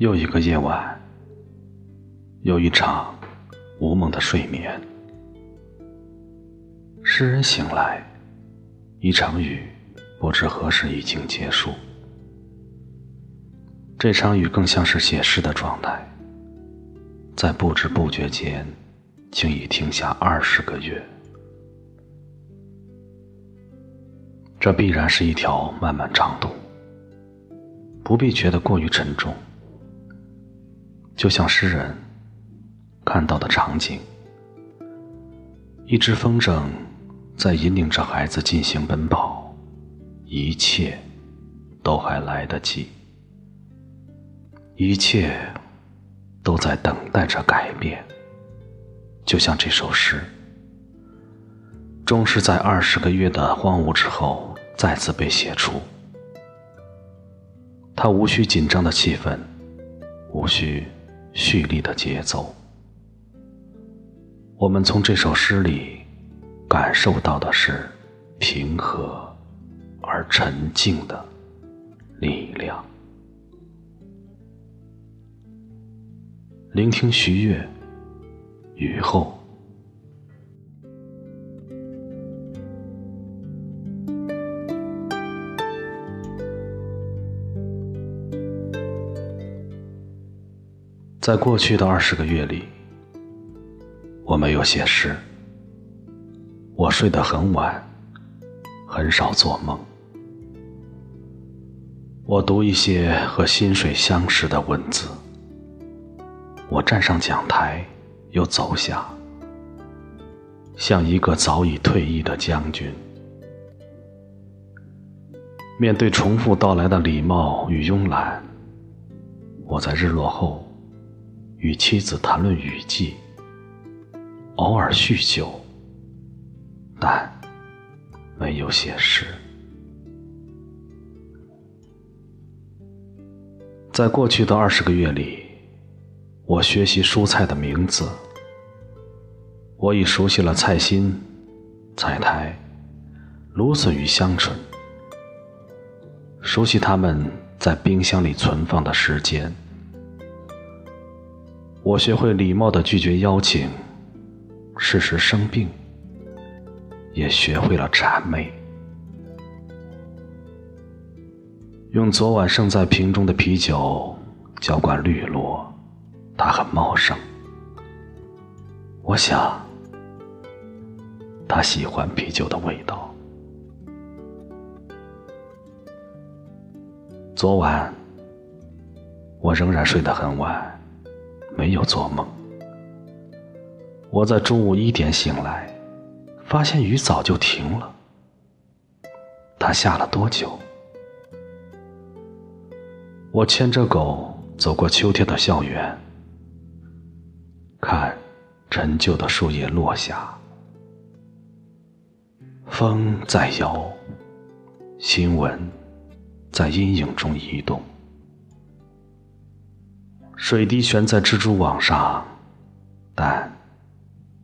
又一个夜晚，又一场无梦的睡眠。诗人醒来，一场雨不知何时已经结束。这场雨更像是写诗的状态，在不知不觉间，竟已停下二十个月。这必然是一条漫漫长途，不必觉得过于沉重。就像诗人看到的场景，一只风筝在引领着孩子进行奔跑，一切都还来得及，一切都在等待着改变。就像这首诗，终是在二十个月的荒芜之后再次被写出。它无需紧张的气氛，无需。蓄力的节奏，我们从这首诗里感受到的是平和而沉静的力量。聆听徐月，雨后。在过去的二十个月里，我没有写诗。我睡得很晚，很少做梦。我读一些和薪水相识的文字。我站上讲台，又走下，像一个早已退役的将军。面对重复到来的礼貌与慵懒，我在日落后。与妻子谈论雨季，偶尔酗酒，但没有写诗。在过去的二十个月里，我学习蔬菜的名字，我已熟悉了菜心、菜苔、芦笋与香椿，熟悉它们在冰箱里存放的时间。我学会礼貌的拒绝邀请，适时生病，也学会了谄媚。用昨晚剩在瓶中的啤酒浇灌绿萝，它很茂盛。我想，他喜欢啤酒的味道。昨晚，我仍然睡得很晚。没有做梦。我在中午一点醒来，发现雨早就停了。它下了多久？我牵着狗走过秋天的校园，看陈旧的树叶落下，风在摇，新闻在阴影中移动。水滴悬在蜘蛛网上，但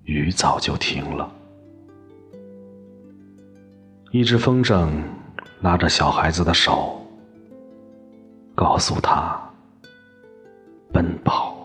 雨早就停了。一只风筝拉着小孩子的手，告诉他奔跑。